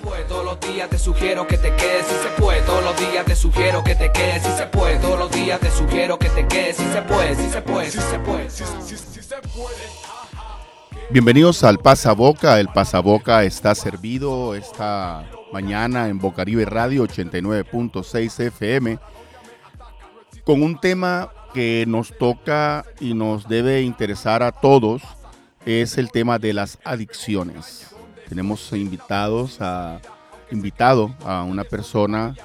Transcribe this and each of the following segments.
puede, todos los días te sugiero que te quedes. Si se puede, todos los días te sugiero que te quedes. Si se puede, todos los días te sugiero que te quedes. Si se puede, si se puede, si se puede. Si, se puede. Bienvenidos al Pasaboca. El Pasaboca está servido esta mañana en Bocaribe Radio 89.6 FM con un tema que nos toca y nos debe interesar a todos es el tema de las adicciones. Tenemos invitados a invitado a una persona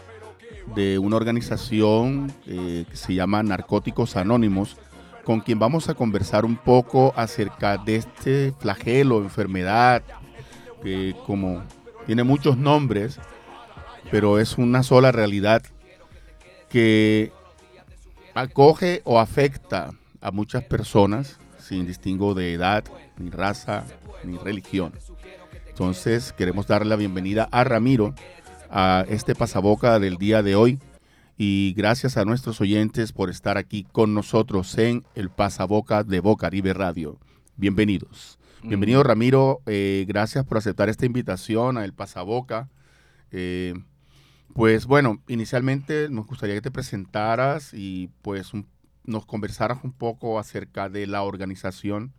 de una organización eh, que se llama Narcóticos Anónimos con quien vamos a conversar un poco acerca de este flagelo, enfermedad, que como tiene muchos nombres, pero es una sola realidad que acoge o afecta a muchas personas sin distingo de edad, ni raza, ni religión. Entonces queremos darle la bienvenida a Ramiro a este pasaboca del día de hoy y gracias a nuestros oyentes por estar aquí con nosotros en el Pasaboca de Boca Ribe Radio. Bienvenidos. Bienvenido Ramiro, eh, gracias por aceptar esta invitación a El Pasaboca. Eh, pues bueno, inicialmente nos gustaría que te presentaras y pues nos conversaras un poco acerca de la organización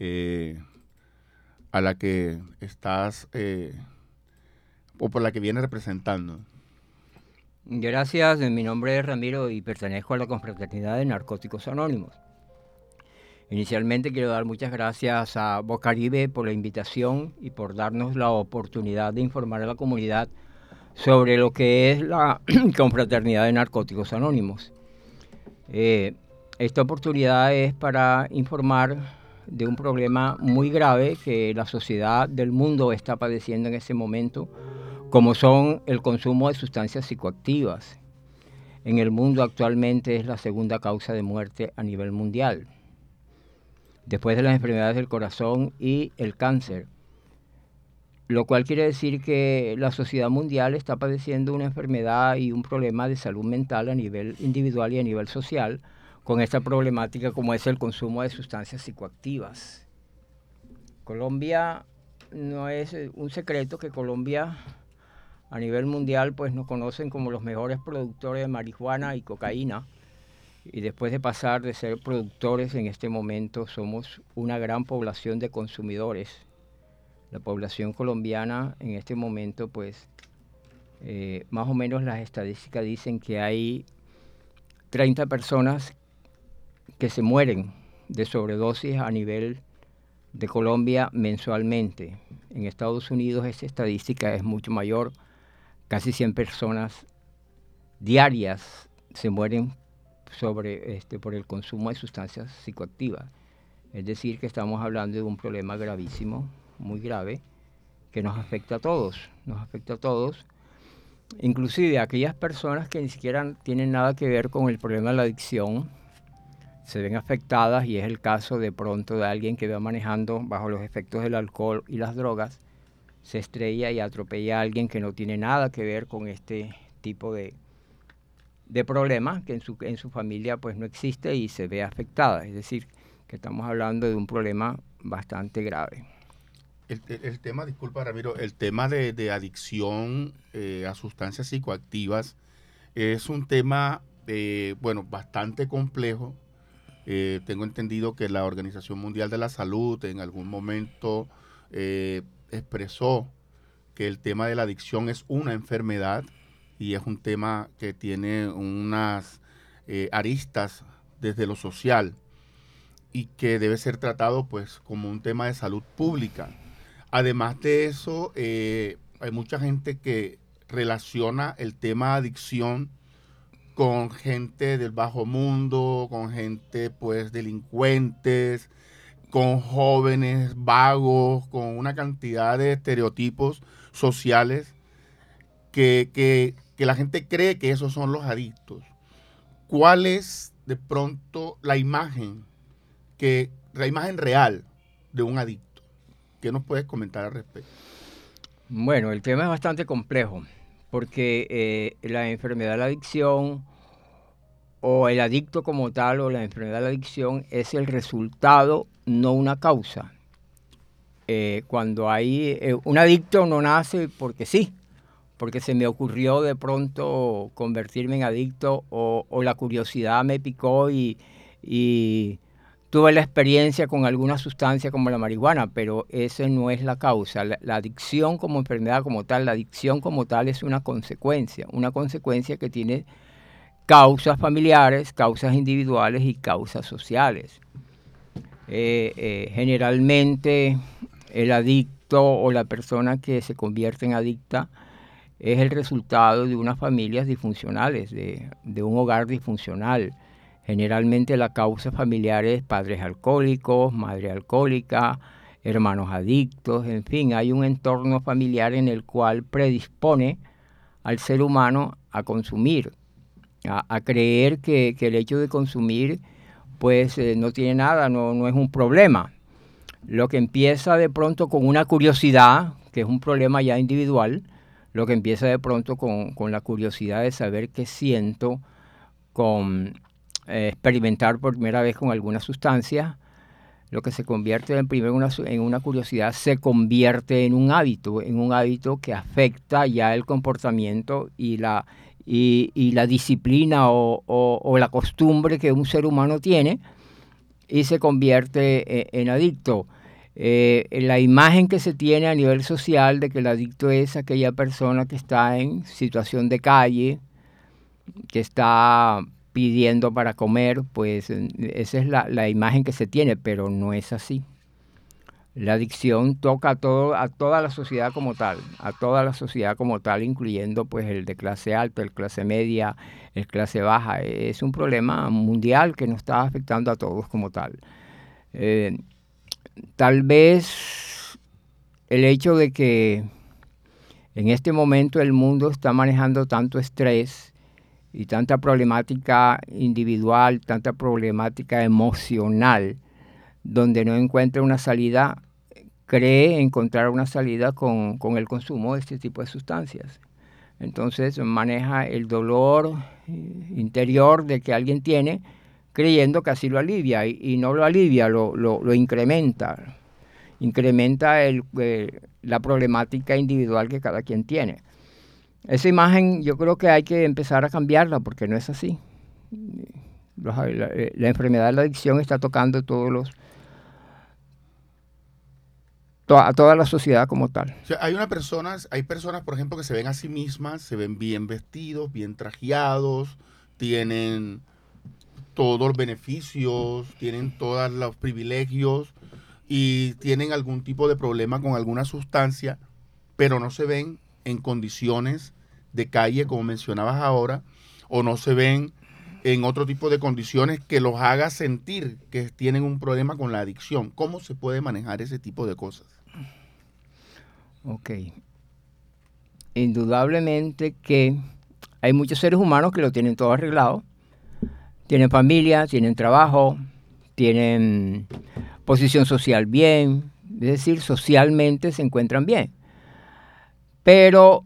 eh, a la que estás o por la que vienes representando. Gracias, mi nombre es Ramiro y pertenezco a la Confraternidad de Narcóticos Anónimos. Inicialmente quiero dar muchas gracias a Bocaribe por la invitación y por darnos la oportunidad de informar a la comunidad sobre lo que es la Confraternidad de Narcóticos Anónimos. Eh, esta oportunidad es para informar de un problema muy grave que la sociedad del mundo está padeciendo en ese momento como son el consumo de sustancias psicoactivas. En el mundo actualmente es la segunda causa de muerte a nivel mundial, después de las enfermedades del corazón y el cáncer, lo cual quiere decir que la sociedad mundial está padeciendo una enfermedad y un problema de salud mental a nivel individual y a nivel social con esta problemática como es el consumo de sustancias psicoactivas. Colombia no es un secreto que Colombia a nivel mundial pues nos conocen como los mejores productores de marihuana y cocaína. Y después de pasar de ser productores, en este momento somos una gran población de consumidores. La población colombiana en este momento pues eh, más o menos las estadísticas dicen que hay 30 personas que se mueren de sobredosis a nivel de Colombia mensualmente. En Estados Unidos esa estadística es mucho mayor casi 100 personas diarias se mueren sobre, este, por el consumo de sustancias psicoactivas. Es decir, que estamos hablando de un problema gravísimo, muy grave, que nos afecta a todos, nos afecta a todos, inclusive a aquellas personas que ni siquiera tienen nada que ver con el problema de la adicción, se ven afectadas y es el caso de pronto de alguien que va manejando bajo los efectos del alcohol y las drogas se estrella y atropella a alguien que no tiene nada que ver con este tipo de, de problema que en su, en su familia pues no existe y se ve afectada. Es decir, que estamos hablando de un problema bastante grave. El, tema, disculpa Ramiro, el tema de, adicción eh, a sustancias psicoactivas es un tema, eh, bueno, bastante complejo. Eh, tengo entendido que la Organización Mundial de la Salud en algún momento expresó que el tema de la adicción es una enfermedad y es un tema que tiene unas eh, aristas desde lo social y que debe ser tratado pues como un tema de salud pública. Además de eso, eh, hay mucha gente que relaciona el tema adicción con gente del bajo mundo, con gente pues delincuentes, con jóvenes vagos, con una cantidad de estereotipos sociales que, la gente cree que esos son los adictos. ¿Cuál es de pronto la imagen, que, la imagen real de un adicto? ¿Qué nos puedes comentar al respecto? Bueno, el tema es bastante complejo, porque eh, la enfermedad de la adicción o el adicto como tal o la enfermedad de la adicción es el resultado, no una causa. eh, cuando hay eh, un adicto no nace porque sí, porque se me ocurrió de pronto convertirme en adicto o, la curiosidad me picó y, tuve la experiencia con alguna sustancia como la marihuana, pero esa no es la causa. La, la, adicción como enfermedad como tal, la adicción como tal es una consecuencia, una consecuencia que tiene causas familiares, causas individuales y causas sociales. Eh, eh, generalmente el adicto o la persona que se convierte en adicta es el resultado de unas familias disfuncionales, de, un hogar disfuncional. Generalmente la causa familiar es padres alcohólicos, madre alcohólica, hermanos adictos, en fin, hay un entorno familiar en el cual predispone al ser humano a consumir, a, creer que, el hecho de consumir pues eh, no tiene nada, no, no es un problema. Lo que empieza de pronto con una curiosidad, que es un problema ya individual, lo que empieza de pronto con, la curiosidad de saber qué siento, con eh, experimentar por primera vez con alguna sustancia, lo que se convierte en primero una, en una curiosidad se convierte en un hábito, en un hábito que afecta ya el comportamiento y la, y, la disciplina o, la costumbre que un ser humano tiene y se convierte e, en, adicto. Eh, la imagen que se tiene a nivel social de que el adicto es aquella persona que está en situación de calle, que está pidiendo para comer, pues esa es la imagen que se tiene, pero no es así. La adicción toca a, todo, a toda la sociedad como tal, a toda la sociedad como tal, incluyendo pues el de clase alta, el clase media, el clase baja. Es un problema mundial que nos está afectando a todos como tal. Eh, tal vez el hecho de que en este momento el mundo está manejando tanto estrés y tanta problemática individual, tanta problemática emocional, donde no encuentra una salida, cree encontrar una salida con, el consumo de este tipo de sustancias. Entonces maneja el dolor eh, interior de que alguien tiene creyendo que así lo alivia y, no lo alivia, lo, lo, incrementa, incrementa el, eh, la problemática individual que cada quien tiene. Esa imagen yo creo que hay que empezar a cambiarla porque no es así. La, la enfermedad de la adicción está tocando todos los, a toda la sociedad como tal. hay una personas, hay personas, por ejemplo, que se ven a sí mismas, se ven bien vestidos, bien trajeados, tienen todos los beneficios, tienen todos los privilegios y tienen algún tipo de problema con alguna sustancia, pero no se ven en condiciones de calle, como mencionabas ahora, o no se ven en otro tipo de condiciones que los haga sentir que tienen un problema con la adicción. ¿Cómo se puede manejar ese tipo de cosas? Ok. Indudablemente que hay muchos seres humanos que lo tienen todo arreglado. Tienen familia, tienen trabajo, tienen posición social bien, es decir, socialmente se encuentran bien. Pero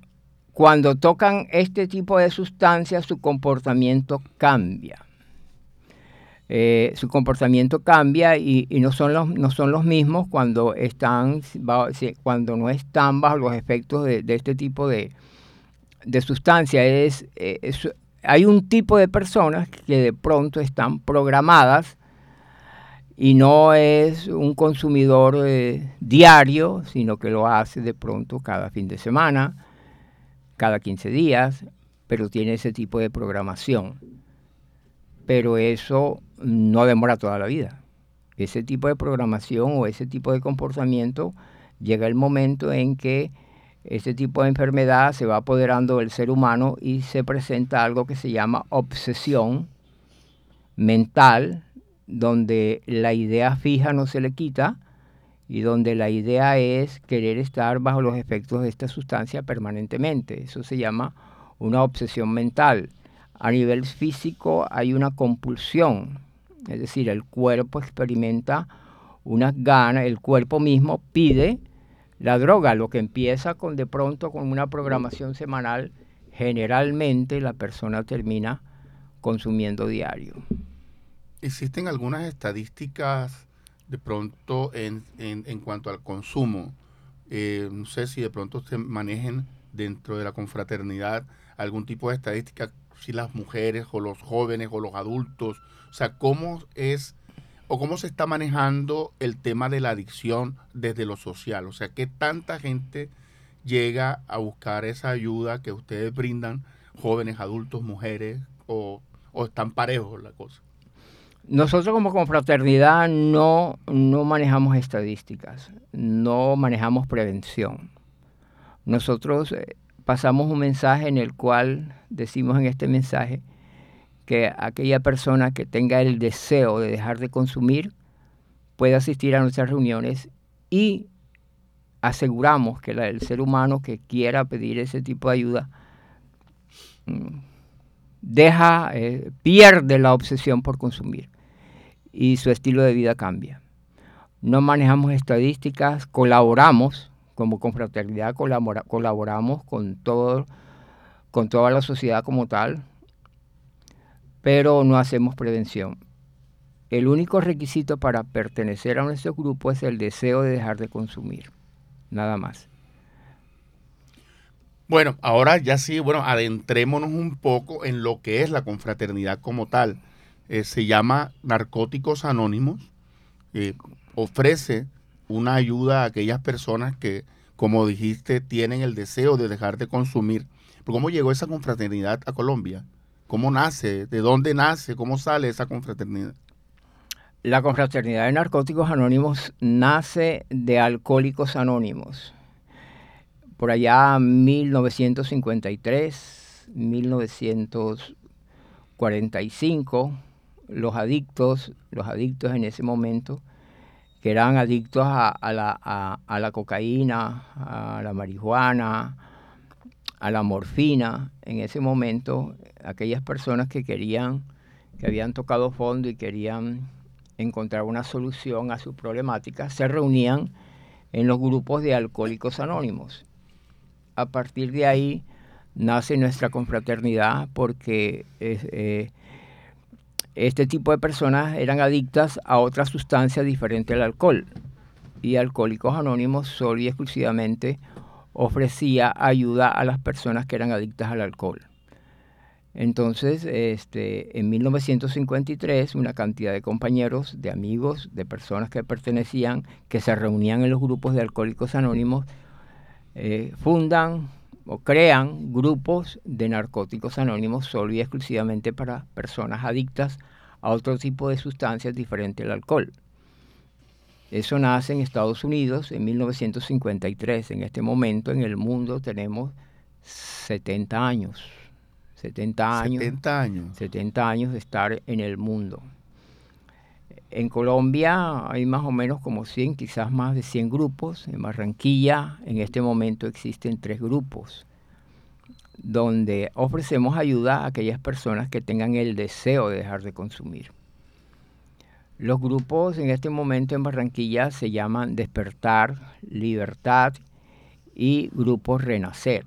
cuando tocan este tipo de sustancias, su comportamiento cambia. Eh, su comportamiento cambia y, no, son los, no son los mismos cuando, están, cuando no están bajo los efectos de, este tipo de, de sustancia. Es, hay un tipo de personas que de pronto están programadas y no es un consumidor eh, diario, sino que lo hace de pronto cada fin de semana, cada 15 días, pero tiene ese tipo de programación. Pero eso no demora toda la vida. Ese tipo de programación o ese tipo de comportamiento llega el momento en que ese tipo de enfermedad se va apoderando del ser humano y se presenta algo que se llama obsesión mental, donde la idea fija no se le quita y donde la idea es querer estar bajo los efectos de esta sustancia permanentemente. Eso se llama una obsesión mental. A nivel físico hay una compulsión, es decir, el cuerpo experimenta unas ganas, el cuerpo mismo pide la droga, lo que empieza con de pronto con una programación semanal, generalmente la persona termina consumiendo diario. ¿Existen algunas estadísticas de pronto en, en, cuanto al consumo, eh, no sé si de pronto se manejen dentro de la confraternidad algún tipo de estadística, si las mujeres o los jóvenes o los adultos, o sea, cómo es o cómo se está manejando el tema de la adicción desde lo social, o sea, qué tanta gente llega a buscar esa ayuda que ustedes brindan, jóvenes, adultos, mujeres, o, o están parejos la cosa. Nosotros como confraternidad no, no manejamos estadísticas, no manejamos prevención. Nosotros eh, pasamos un mensaje en el cual decimos en este mensaje que aquella persona que tenga el deseo de dejar de consumir puede asistir a nuestras reuniones y aseguramos que el ser humano que quiera pedir ese tipo de ayuda mm, deja, eh, pierde la obsesión por consumir y su estilo de vida cambia. No manejamos estadísticas, colaboramos, como confraternidad colaboramos con, todo, con toda la sociedad como tal, pero no hacemos prevención. El único requisito para pertenecer a nuestro grupo es el deseo de dejar de consumir, nada más. Bueno, ahora ya sí, bueno, adentrémonos un poco en lo que es la confraternidad como tal. Eh, se llama Narcóticos Anónimos, eh, ofrece una ayuda a aquellas personas que, como dijiste, tienen el deseo de dejar de consumir. ¿Cómo llegó esa confraternidad a Colombia? ¿Cómo nace? ¿De dónde nace? ¿Cómo sale esa confraternidad? La confraternidad de narcóticos anónimos nace de alcohólicos anónimos. Por allá 1953, 1945, los adictos, los adictos en ese momento, que eran adictos a, la, cocaína, a la marihuana, a la morfina, en ese momento, aquellas personas que querían, que habían tocado fondo y querían encontrar una solución a su problemática, se reunían en los grupos de alcohólicos anónimos. A partir de ahí nace nuestra confraternidad porque eh, este tipo de personas eran adictas a otra sustancia diferente al alcohol. Y Alcohólicos Anónimos solo y exclusivamente ofrecía ayuda a las personas que eran adictas al alcohol. Entonces, este, en 1953, una cantidad de compañeros, de amigos, de personas que pertenecían, que se reunían en los grupos de alcohólicos anónimos, eh, fundan o crean grupos de narcóticos anónimos solo y exclusivamente para personas adictas a otro tipo de sustancias diferente al alcohol. Eso nace en Estados Unidos en 1953. En este momento en el mundo tenemos 70 años. 70 años. 70 años. 70 años de estar en el mundo. En Colombia hay más o menos como 100, quizás más de 100 grupos. En Barranquilla en este momento existen tres grupos donde ofrecemos ayuda a aquellas personas que tengan el deseo de dejar de consumir. Los grupos en este momento en Barranquilla se llaman Despertar, Libertad y Grupos Renacer.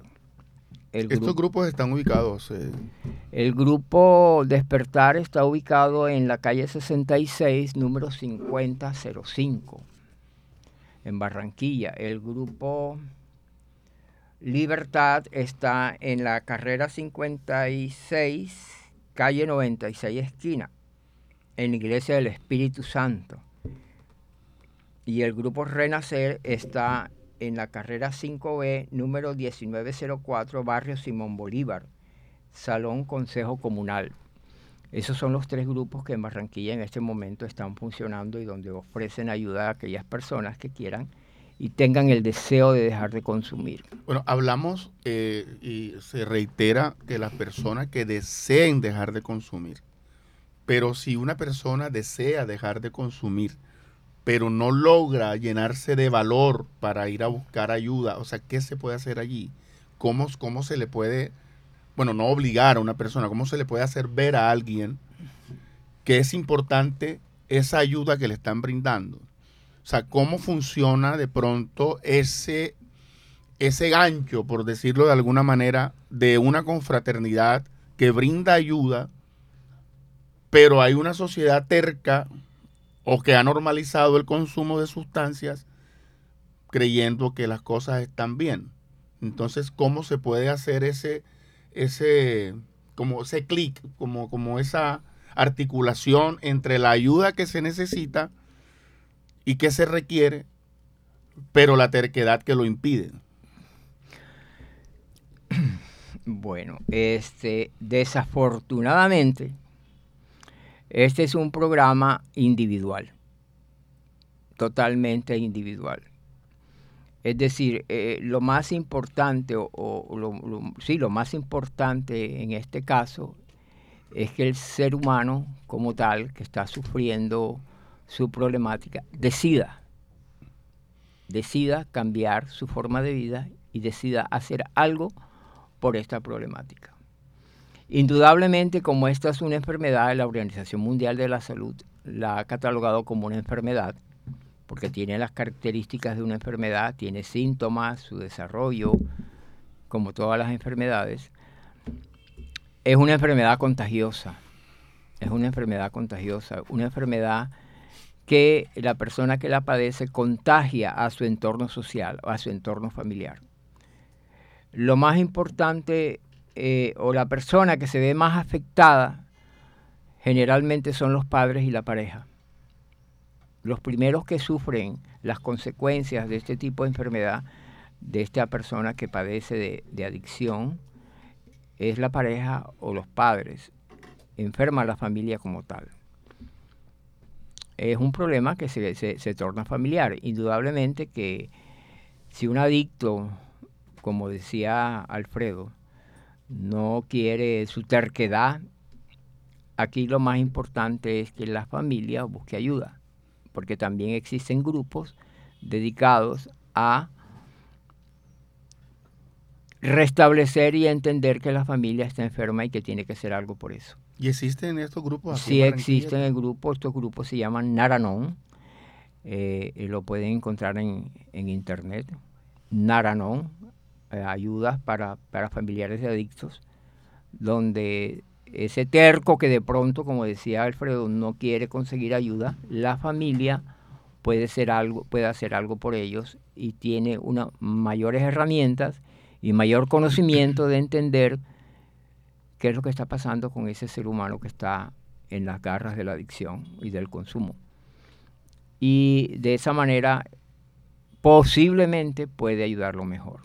¿Estos grupos están ubicados? Eh? El grupo Despertar está ubicado en la calle 66, número 5005, en Barranquilla. El grupo Libertad está en la carrera 56, calle 96, esquina, en la Iglesia del Espíritu Santo. Y el grupo Renacer está en la carrera 5B, número 1904, barrio Simón Bolívar, Salón Consejo Comunal. Esos son los tres grupos que en Barranquilla en este momento están funcionando y donde ofrecen ayuda a aquellas personas que quieran y tengan el deseo de dejar de consumir. Bueno, hablamos eh, y se reitera que las personas que deseen dejar de consumir, pero si una persona desea dejar de consumir, pero no logra llenarse de valor para ir a buscar ayuda, o sea, ¿qué se puede hacer allí? ¿Cómo, cómo se le puede, bueno, no obligar a una persona, cómo se le puede hacer ver a alguien que es importante esa ayuda que le están brindando? O sea, ¿cómo funciona de pronto ese, ese gancho, por decirlo de alguna manera, de una confraternidad que brinda ayuda, pero hay una sociedad terca o que ha normalizado el consumo de sustancias creyendo que las cosas están bien. Entonces, ¿cómo se puede hacer ese, ese, ese clic, como, como esa articulación entre la ayuda que se necesita y que se requiere, pero la terquedad que lo impide? Bueno, este, desafortunadamente, este es un programa individual, totalmente individual. Es decir, eh, lo más importante, o, sí, lo más importante en este caso es que el ser humano como tal, que está sufriendo su problemática, decida, decida cambiar su forma de vida y decida hacer algo por esta problemática. Indudablemente, como esta es una enfermedad, la Organización Mundial de la Salud la ha catalogado como una enfermedad porque tiene las características de una enfermedad, tiene síntomas, su desarrollo, como todas las enfermedades, es una enfermedad contagiosa. Es una enfermedad contagiosa, una enfermedad que la persona que la padece contagia a su entorno social a su entorno familiar. Lo más importante eh, o la persona que se ve más afectada generalmente son los padres y la pareja los primeros que sufren las consecuencias de este tipo de enfermedad, de esta persona que padece de, adicción, es la pareja o los padres. Enferma la familia como tal. Es un problema que se, se torna familiar. Indudablemente que si un adicto, como decía Alfredo, no quiere su terquedad, aquí lo más importante es que la familia busque ayuda porque también existen grupos dedicados a restablecer y entender que la familia está enferma y que tiene que hacer algo por eso. ¿Y existen estos grupos? Sí existen el grupo, estos grupos se llaman Naranon, eh, lo pueden encontrar en, internet, Naranon, eh, ayudas para, para familiares de adictos, donde ese terco que de pronto, como decía Alfredo, no quiere conseguir ayuda, la familia puede, ser algo, puede hacer algo por ellos y tiene una, mayores herramientas y mayor conocimiento de entender qué es lo que está pasando con ese ser humano que está en las garras de la adicción y del consumo. Y de esa manera posiblemente puede ayudarlo mejor.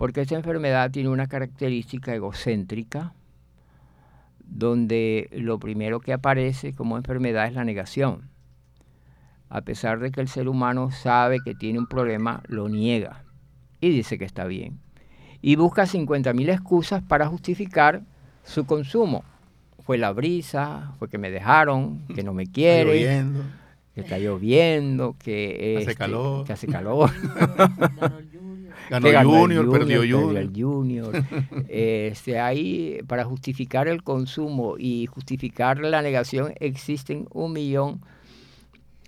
Porque esta enfermedad tiene una característica egocéntrica, donde lo primero que aparece como enfermedad es la negación. A pesar de que el ser humano sabe que tiene un problema, lo niega y dice que está bien. Y busca 50.000 excusas para justificar su consumo. Fue la brisa, fue que me dejaron, que no me quiere, que está lloviendo, que, hace este, calor. Que hace calor. Ganó, Junior, perdió Junior. el Junior. este, ahí, para justificar el consumo y justificar la negación, existen un millón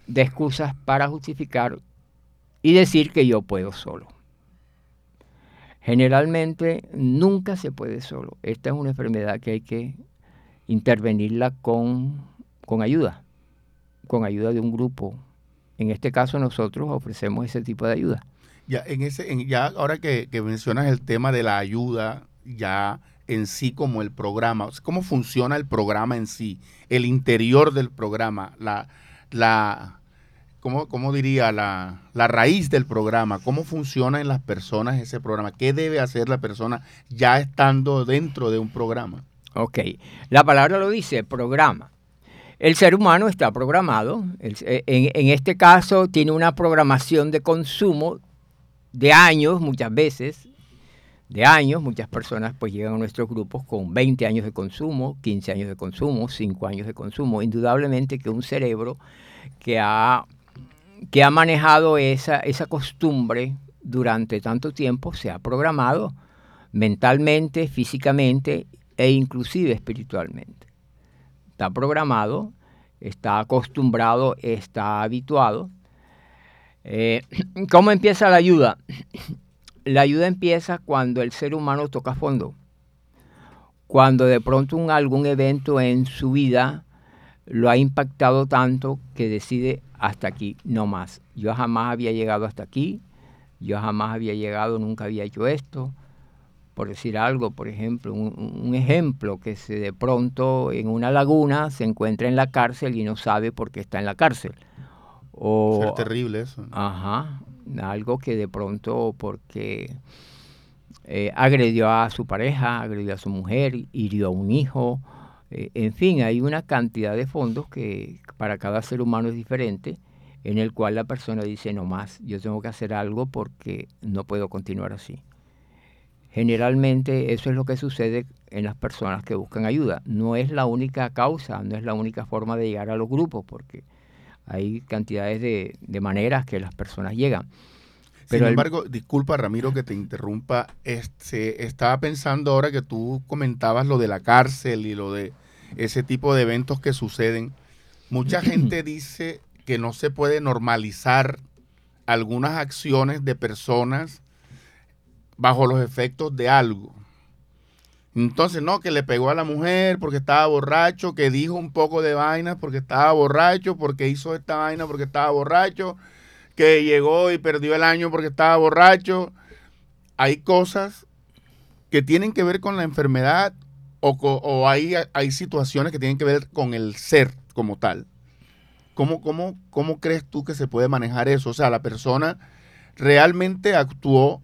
de excusas para justificar y decir que yo puedo solo. Generalmente nunca se puede solo. Esta es una enfermedad que hay que intervenirla con, con ayuda, con ayuda de un grupo. En este caso nosotros ofrecemos ese tipo de ayuda. Ya, en ese, ya ahora que, mencionas el tema de la ayuda, ya en sí como el programa, cómo funciona el programa en sí, el interior del programa, la, la ¿cómo, diría? La, la, raíz del programa, cómo funciona en las personas ese programa, qué debe hacer la persona ya estando dentro de un programa. Ok, la palabra lo dice, programa. El ser humano está programado, en, este caso tiene una programación de consumo de años muchas veces, de años, muchas personas pues llegan a nuestros grupos con 20 años de consumo, 15 años de consumo, 5 años de consumo. Indudablemente que un cerebro que ha, que ha manejado esa, esa costumbre durante tanto tiempo se ha programado mentalmente, físicamente e inclusive espiritualmente. Está programado, está acostumbrado, está habituado eh, ¿Cómo empieza la ayuda? La ayuda empieza cuando el ser humano toca fondo. Cuando de pronto un, algún evento en su vida lo ha impactado tanto que decide hasta aquí, no más. Yo jamás había llegado hasta aquí, yo jamás había llegado, nunca había hecho esto. Por decir algo, por ejemplo, un, ejemplo que se de pronto en una laguna se encuentra en la cárcel y no sabe por qué está en la cárcel. O, es terrible eso. Ajá, algo que de pronto porque eh, agredió a su pareja, agredió a su mujer, hirió a un hijo, eh, en fin, hay una cantidad de fondos que para cada ser humano es diferente, en el cual la persona dice, no más, yo tengo que hacer algo porque no puedo continuar así. Generalmente eso es lo que sucede en las personas que buscan ayuda. No es la única causa, no es la única forma de llegar a los grupos, porque hay cantidades de, maneras que las personas llegan. Sin embargo, disculpa Ramiro que te interrumpa, este, estaba pensando ahora que tú comentabas lo de la cárcel y lo de ese tipo de eventos que suceden. Mucha gente dice que no se puede normalizar algunas acciones de personas bajo los efectos de algo. Entonces, no, que le pegó a la mujer porque estaba borracho, que dijo un poco de vainas porque estaba borracho, porque hizo esta vaina porque estaba borracho, que llegó y perdió el año porque estaba borracho. Hay cosas que tienen que ver con la enfermedad o, hay, hay situaciones que tienen que ver con el ser como tal. ¿Cómo, cómo, ¿Cómo crees tú que se puede manejar eso? O sea, la persona realmente actuó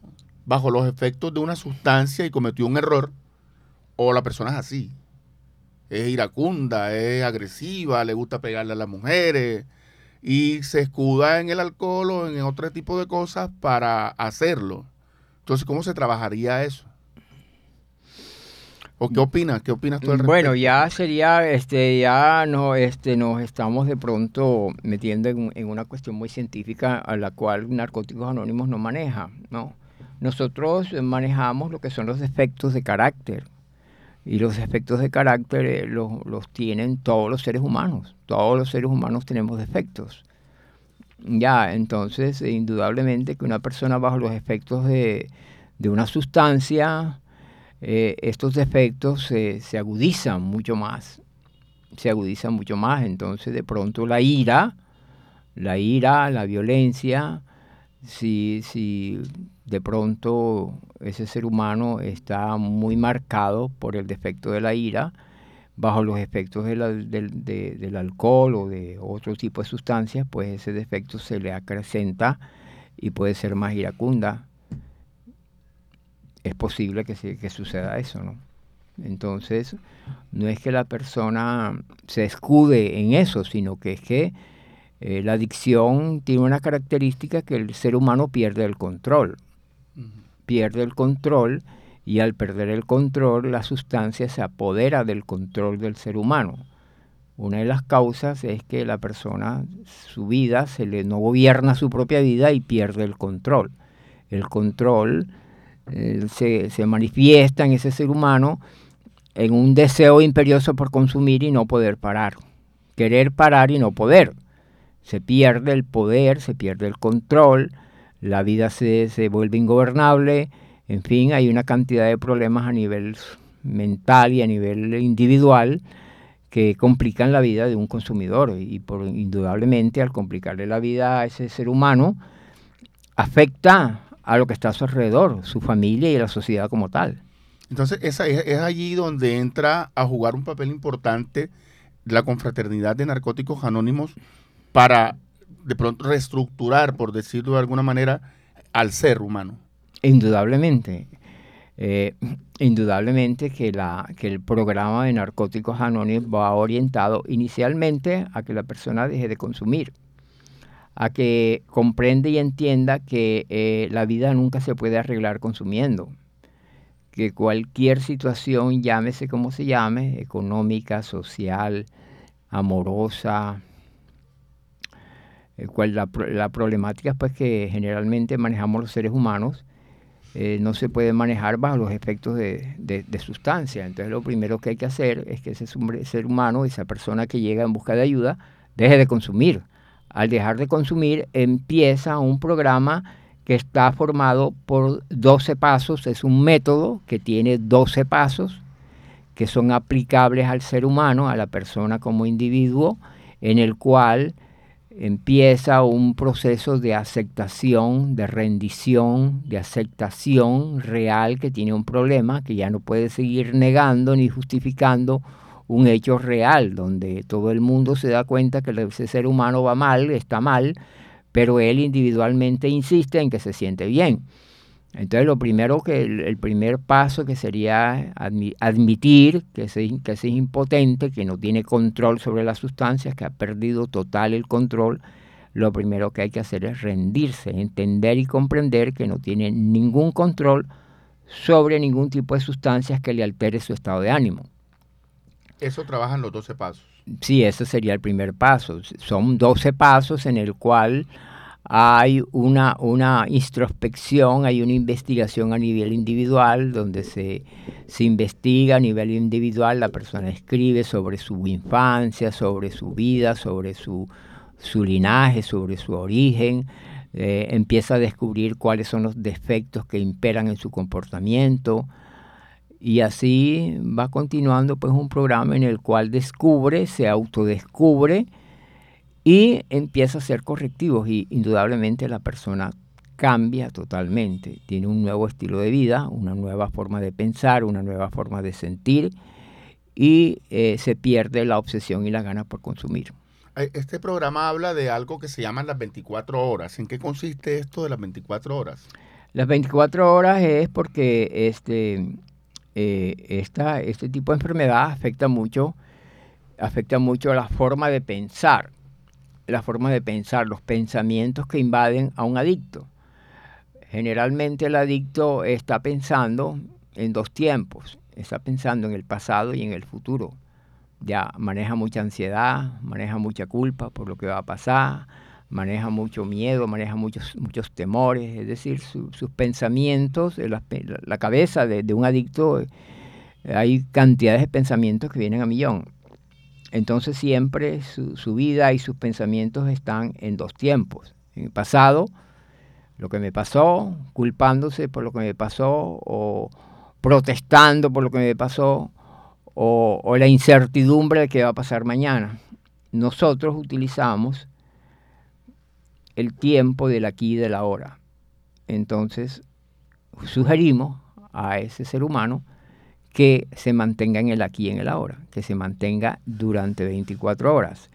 bajo los efectos de una sustancia y cometió un error, o la persona es así. Es iracunda, es agresiva, le gusta pegarle a las mujeres y se escuda en el alcohol o en otro tipo de cosas para hacerlo. Entonces, ¿cómo se trabajaría eso? ¿O qué opinas? ¿Qué opinas tú al Bueno, ya sería, este, ya no, este, nos estamos de pronto metiendo en, una cuestión muy científica a la cual Narcóticos Anónimos no maneja, ¿no? Nosotros manejamos lo que son los defectos de carácter. Y los defectos de carácter eh, los, los tienen todos los seres humanos. Todos los seres humanos tenemos defectos. Ya, entonces, indudablemente que una persona bajo los efectos de, de una sustancia, eh, estos defectos se agudizan mucho más, se agudizan mucho más, entonces de pronto la ira, la ira, la violencia, si, si de pronto ese ser humano está muy marcado por el defecto de la ira, bajo los efectos del, alcohol o de otro tipo de sustancias, pues ese defecto se le acrecenta y puede ser más iracunda es posible que, que suceda eso, ¿no? Entonces, no es que la persona se escude en eso, sino que es que eh, la adicción tiene una característica que el ser humano pierde el control. Pierde el control y al perder el control la sustancia se apodera del control del ser humano. Una de las causas es que la persona, su vida, se le no gobierna su propia vida y pierde el control. El control eh, se, manifiesta en ese ser humano en un deseo imperioso por consumir y no poder parar. Querer parar y no poder. Se pierde el poder, se pierde el control, la vida se, se vuelve ingobernable, en fin, hay una cantidad de problemas a nivel mental y a nivel individual que complican la vida de un consumidor y por indudablemente al complicarle la vida a ese ser humano afecta a lo que está a su alrededor, su familia y la sociedad como tal. Entonces, esa es, allí donde entra a jugar un papel importante la confraternidad de narcóticos anónimos para de pronto reestructurar, por decirlo de alguna manera, al ser humano. Indudablemente. Eh, indudablemente que, la, que el programa de narcóticos anónimos va orientado inicialmente a que la persona deje de consumir a que comprende y entienda que eh, la vida nunca se puede arreglar consumiendo, que cualquier situación, llámese como se llame, económica, social, amorosa, eh, cual la, problemática pues que generalmente manejamos los seres humanos, eh, no se puede manejar bajo los efectos de, de, sustancia. Entonces lo primero que hay que hacer es que ese ser humano, esa persona que llega en busca de ayuda, deje de consumir al dejar de consumir, empieza un programa que está formado por 12 pasos, es un método que tiene 12 pasos, que son aplicables al ser humano, a la persona como individuo, en el cual empieza un proceso de aceptación, de rendición, de aceptación real que tiene un problema, que ya no puede seguir negando ni justificando un hecho real, donde todo el mundo se da cuenta que ese ser humano va mal, está mal, pero él individualmente insiste en que se siente bien. Entonces lo primero que el, primer paso que sería admitir que es, que es impotente, que no tiene control sobre las sustancias, que ha perdido total el control, lo primero que hay que hacer es rendirse, entender y comprender que no tiene ningún control sobre ningún tipo de sustancias que le altere su estado de ánimo. Eso trabajan los 12 pasos. Sí, ese sería el primer paso. Son 12 pasos en el cual hay una, una introspección, hay una investigación a nivel individual, donde se, se investiga a nivel individual, la persona escribe sobre su infancia, sobre su vida, sobre su, su linaje, sobre su origen, eh, empieza a descubrir cuáles son los defectos que imperan en su comportamiento, y así va continuando pues un programa en el cual descubre, se autodescubre, y empieza a hacer correctivos y indudablemente la persona cambia totalmente, tiene un nuevo estilo de vida, una nueva forma de pensar, una nueva forma de sentir y eh, se pierde la obsesión y la gana por consumir. Este programa habla de algo que se llama las 24 horas. ¿En qué consiste esto de las 24 horas? Las 24 horas es porque este, eh, esta, este tipo de enfermedad afecta mucho, afecta mucho la forma de pensar la forma de pensar, los pensamientos que invaden a un adicto. Generalmente el adicto está pensando en dos tiempos, está pensando en el pasado y en el futuro. Ya maneja mucha ansiedad, maneja mucha culpa por lo que va a pasar, maneja mucho miedo, maneja muchos, muchos temores, es decir, sus pensamientos, la, la cabeza de, de, un adicto, hay cantidades de pensamientos que vienen a millón. Entonces siempre su, vida y sus pensamientos están en dos tiempos. En el pasado, lo que me pasó, culpándose por lo que me pasó o protestando por lo que me pasó o, o la incertidumbre de qué va a pasar mañana. Nosotros utilizamos el tiempo del aquí y del ahora. Entonces sugerimos a ese ser humano que se mantenga en el aquí y en el ahora, que se mantenga durante 24 horas.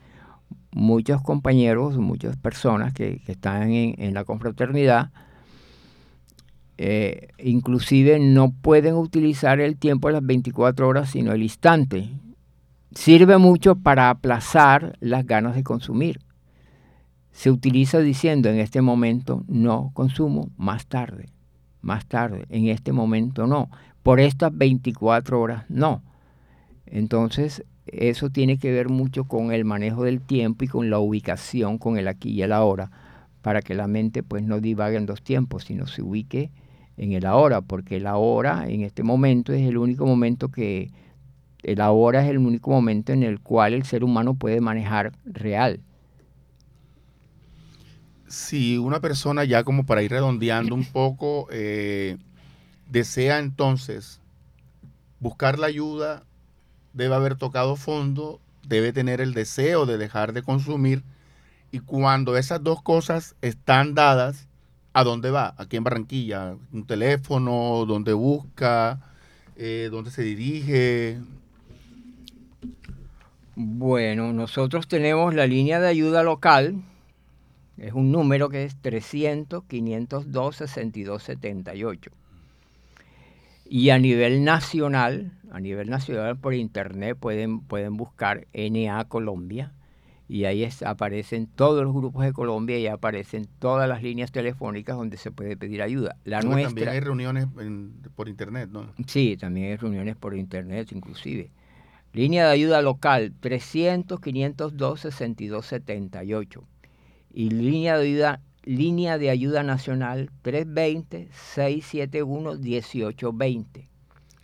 Muchos compañeros, muchas personas que, están en, la confraternidad, eh, inclusive no pueden utilizar el tiempo de las 24 horas, sino el instante. Sirve mucho para aplazar las ganas de consumir. Se utiliza diciendo en este momento no consumo, más tarde, más tarde, en este momento no, por estas 24 horas, no. Entonces, eso tiene que ver mucho con el manejo del tiempo y con la ubicación, con el aquí y el ahora, para que la mente pues no divague en dos tiempos, sino se ubique en el ahora, porque el ahora en este momento es el único momento que, el ahora es el único momento en el cual el ser humano puede manejar real. Si una persona ya como para ir redondeando un poco, eh, desea entonces buscar la ayuda, debe haber tocado fondo, debe tener el deseo de dejar de consumir y cuando esas dos cosas están dadas, ¿a dónde va? Aquí en Barranquilla, un teléfono, dónde busca, eh, dónde se dirige. Bueno, nosotros tenemos la línea de ayuda local, es un número que es 300 502 6278 y a nivel nacional, a nivel nacional por internet pueden, pueden buscar NA Colombia y ahí aparecen todos los grupos de Colombia y aparecen todas las líneas telefónicas donde se puede pedir ayuda. La nuestra, también hay reuniones por internet, ¿no? Sí, también hay reuniones por internet inclusive. Línea de ayuda local 300 502 6278 y línea de ayuda línea de ayuda nacional 320-671-1820.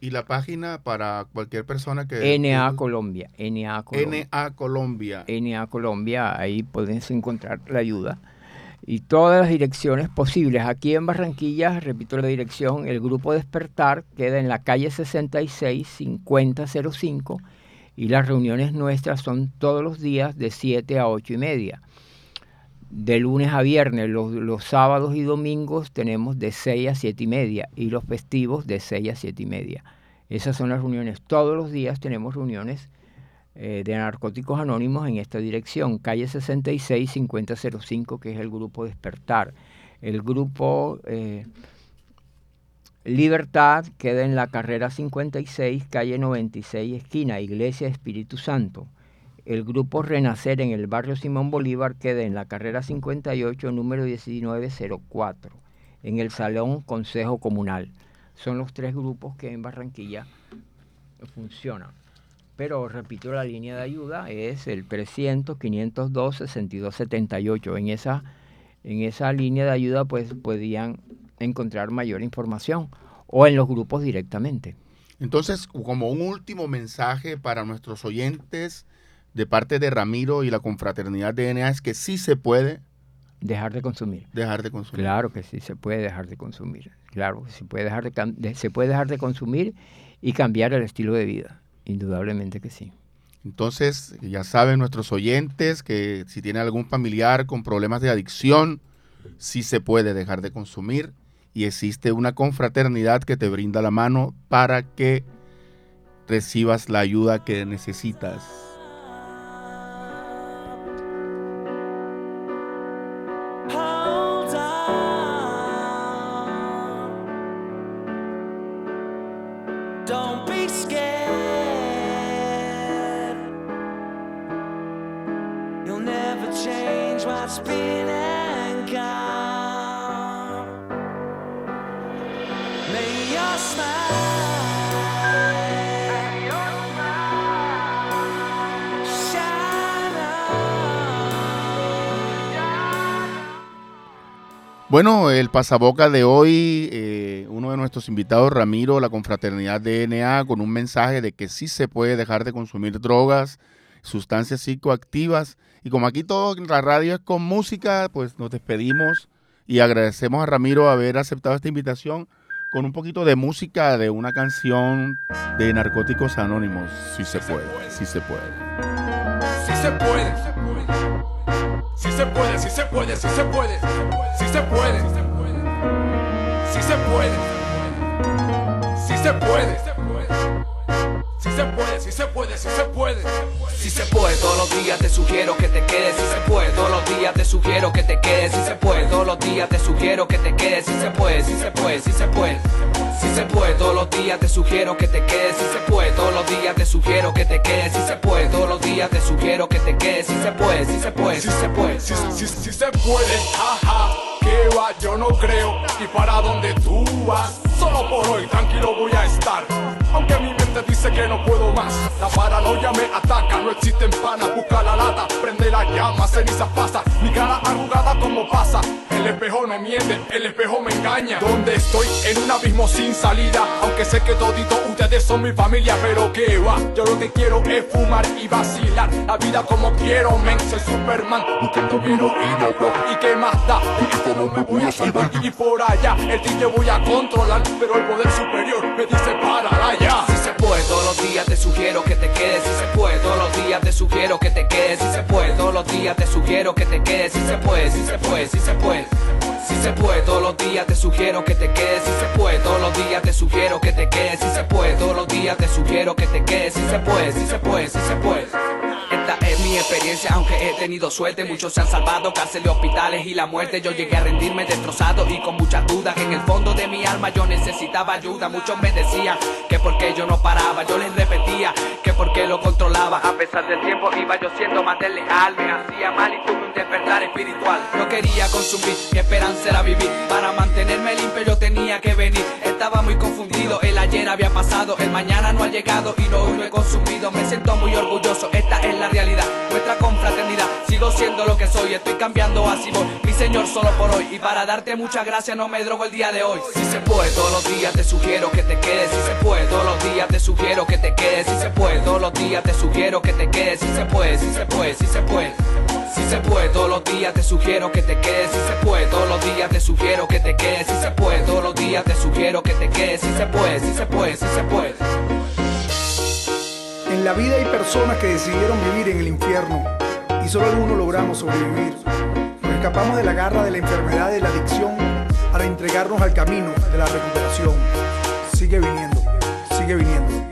¿Y la página para cualquier persona que... NA Colombia, NA Colombia. NA Colombia. NA Colombia, ahí pueden encontrar la ayuda. y todas las direcciones posibles. Aquí en Barranquilla, repito la dirección, el grupo Despertar queda en la calle 66 5005 y las reuniones nuestras son todos los días de 7 a 8 y media. De lunes a viernes, los, los sábados y domingos tenemos de 6 a 7 y media y los festivos de 6 a 7 y media. Esas son las reuniones. Todos los días tenemos reuniones eh, de Narcóticos Anónimos en esta dirección, calle 66 5005, que es el grupo Despertar. El grupo eh, Libertad queda en la carrera 56, calle 96, esquina, Iglesia Espíritu Santo. El grupo Renacer en el barrio Simón Bolívar queda en la carrera 58, número 1904, en el Salón Consejo Comunal. Son los tres grupos que en Barranquilla funcionan pero repito, la línea de ayuda es el 300-502-6278. En esa, en esa línea de ayuda pues podían encontrar mayor información o en los grupos directamente. Entonces, como un último mensaje para nuestros oyentes de parte de Ramiro y la confraternidad de DNA es que sí se puede dejar de consumir. Dejar de consumir. Claro que sí se puede dejar de consumir. Claro que se puede dejar de, se puede dejar de consumir y cambiar el estilo de vida. Indudablemente que sí. Entonces, ya saben nuestros oyentes que si tienen algún familiar con problemas de adicción, sí se puede dejar de consumir y existe una confraternidad que te brinda la mano para que recibas la ayuda que necesitas. Bueno, el pasaboca de hoy, eh, uno de nuestros invitados, Ramiro, la confraternidad DNA, con un mensaje de que sí se puede dejar de consumir drogas, sustancias psicoactivas. Y como aquí todo en la radio es con música, pues nos despedimos y agradecemos a Ramiro haber aceptado esta invitación con un poquito de música de una canción de Narcóticos Anónimos. Sí se puede, sí se puede. Sí se puede. Si se puede, si se puede, si se puede, si se puede, si se puede, si se puede, si se puede, si se puede, si se puede. Si se puede, todos los días te sugiero que te quedes. Si se puede, todos los días te sugiero que te quedes. Si se puede, todos los días te sugiero que te quedes. Si se puede, si se puede, si se puede. Si se puede, todos los días te sugiero que te quedes. Si se puede, todos los días te sugiero que te quedes. Si se puede, todos los días te sugiero que te quedes. Si se puede, si se puede, si se puede. Si, si, si se puede, jaja, que va, yo no creo. Y para donde tú vas, solo por hoy tranquilo voy a estar. Aunque mi mente dice que no puedo más, la paranoia me ataca. No existen panas, busca la lata, prende la llama, ceniza pasa. Mi cara arrugada como pasa. El espejo no miente, el espejo me engaña. Donde estoy en un abismo sin salida. Aunque sé que todito ustedes son mi familia, pero que va. Yo lo que quiero es fumar y vacilar. La vida como quiero, men. Soy Superman. Buscando quiero y ¿Y qué más da? ¿Y cómo me voy a salvar? Y por allá, el te voy a controlar. Pero el poder superior me dice para Si se puede, todos los días te sugiero que te quedes. Si se puede, todos los días te sugiero que te quedes. Si se puede, todos los días te sugiero que te quedes. Si se puede, si se puede, si se puede. Si se puede, todos los días te sugiero que te quedes. Si se puede, todos los días te sugiero que te quedes. Si se puede, todos los días te sugiero que te quedes. Si se puede, si se puede, si se puede. Esta es mi experiencia, aunque he tenido suerte. Muchos se han salvado, cárceles, hospitales y la muerte. Yo llegué a rendirme destrozado y con muchas dudas. Que en el fondo de mi alma yo necesitaba ayuda. Muchos me decían que porque yo no paraba. Yo les repetía que porque lo controlaba. A pesar del tiempo iba yo siendo más desleal. Me hacía mal y tuve un despertar espiritual. No quería consumir, mi esperanza era vivir. Para mantenerme limpio yo tenía que venir. Estaba muy confundido, el ayer había pasado, el mañana no ha llegado y no lo he consumido. Me siento muy orgulloso, esta es la realidad, nuestra confraternidad. Sigo siendo lo que soy, estoy cambiando así voy. Mi Señor solo por hoy y para darte muchas gracias no me drogo el día de hoy. Si se puede, todos los días te sugiero que te quedes. Si se puede, todos los días te sugiero que te quedes. Si se puede, todos los días te sugiero que te quedes. Si se puede, si se puede, si se puede. Si se puede, todos los días te sugiero que te quedes si se puede. Todos los días te sugiero que te quedes si se puede. Todos los días te sugiero que te quedes si se puede, si se puede, si se puede. En la vida hay personas que decidieron vivir en el infierno y solo algunos logramos sobrevivir. Nos escapamos de la garra de la enfermedad de la adicción para entregarnos al camino de la recuperación. Sigue viniendo, sigue viniendo.